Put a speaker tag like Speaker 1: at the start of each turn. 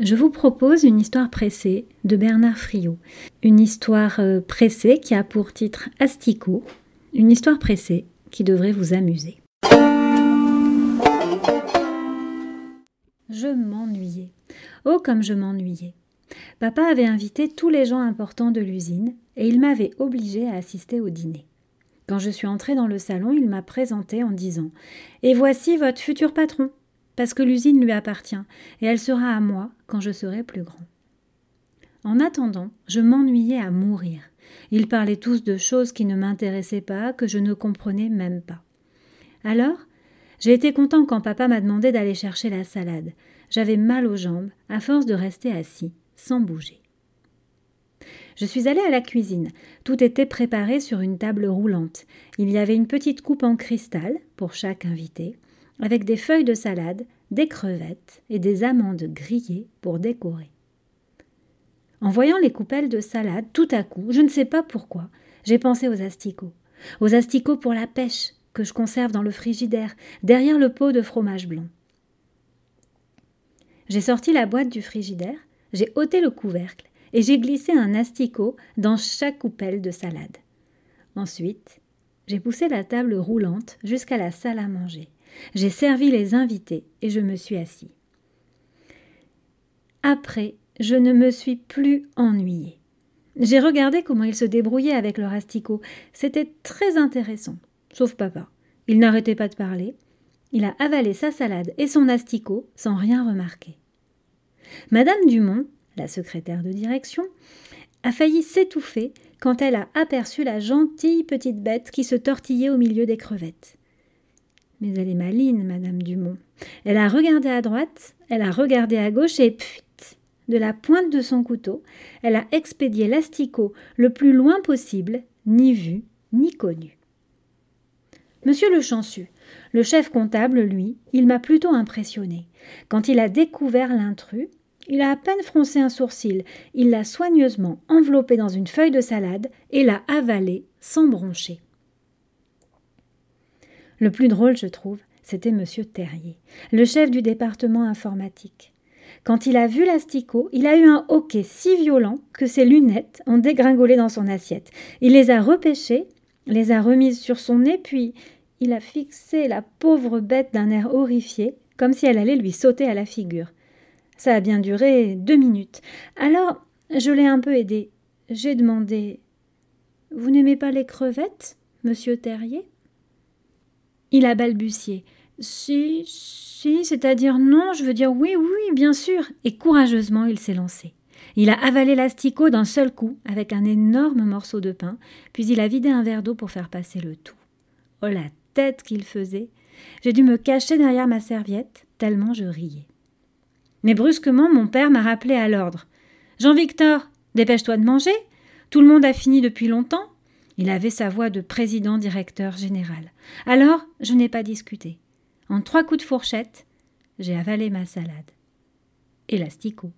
Speaker 1: je vous propose une histoire pressée de Bernard Friot. Une histoire euh, pressée qui a pour titre Asticot. Une histoire pressée qui devrait vous amuser. Je m'ennuyais. Oh, comme je m'ennuyais. Papa avait invité tous les gens importants de l'usine et il m'avait obligé à assister au dîner. Quand je suis entrée dans le salon, il m'a présenté en disant Et voici votre futur patron parce que l'usine lui appartient, et elle sera à moi quand je serai plus grand. En attendant, je m'ennuyais à mourir. Ils parlaient tous de choses qui ne m'intéressaient pas, que je ne comprenais même pas. Alors, j'ai été content quand papa m'a demandé d'aller chercher la salade. J'avais mal aux jambes, à force de rester assis, sans bouger. Je suis allée à la cuisine. Tout était préparé sur une table roulante. Il y avait une petite coupe en cristal pour chaque invité, avec des feuilles de salade, des crevettes et des amandes grillées pour décorer. En voyant les coupelles de salade, tout à coup, je ne sais pas pourquoi, j'ai pensé aux asticots. Aux asticots pour la pêche, que je conserve dans le frigidaire, derrière le pot de fromage blanc. J'ai sorti la boîte du frigidaire, j'ai ôté le couvercle et j'ai glissé un asticot dans chaque coupelle de salade. Ensuite, j'ai poussé la table roulante jusqu'à la salle à manger. J'ai servi les invités et je me suis assis. Après, je ne me suis plus ennuyée. J'ai regardé comment ils se débrouillaient avec leur asticot. C'était très intéressant. Sauf papa. Il n'arrêtait pas de parler. Il a avalé sa salade et son asticot sans rien remarquer. Madame Dumont, la secrétaire de direction, a failli s'étouffer quand elle a aperçu la gentille petite bête qui se tortillait au milieu des crevettes. Mais elle est maline, Madame Dumont. Elle a regardé à droite, elle a regardé à gauche et pfuit de la pointe de son couteau, elle a expédié l'asticot le plus loin possible, ni vu, ni connu. Monsieur le Chansu, le chef comptable, lui, il m'a plutôt impressionné. Quand il a découvert l'intrus, il a à peine froncé un sourcil, il l'a soigneusement enveloppé dans une feuille de salade et l'a avalé sans broncher. Le plus drôle, je trouve, c'était M. Terrier, le chef du département informatique. Quand il a vu l'asticot, il a eu un hoquet si violent que ses lunettes ont dégringolé dans son assiette. Il les a repêchées, les a remises sur son nez, puis il a fixé la pauvre bête d'un air horrifié, comme si elle allait lui sauter à la figure. Ça a bien duré deux minutes. Alors, je l'ai un peu aidé. J'ai demandé Vous n'aimez pas les crevettes, monsieur Terrier? Il a balbutié. Si, si, c'est-à-dire non, je veux dire oui, oui, bien sûr. Et courageusement, il s'est lancé. Il a avalé l'asticot d'un seul coup, avec un énorme morceau de pain, puis il a vidé un verre d'eau pour faire passer le tout. Oh la tête qu'il faisait J'ai dû me cacher derrière ma serviette, tellement je riais. Mais brusquement, mon père m'a rappelé à l'ordre. Jean-Victor, dépêche-toi de manger. Tout le monde a fini depuis longtemps. Il avait sa voix de président directeur général. Alors je n'ai pas discuté. En trois coups de fourchette, j'ai avalé ma salade. Elastico.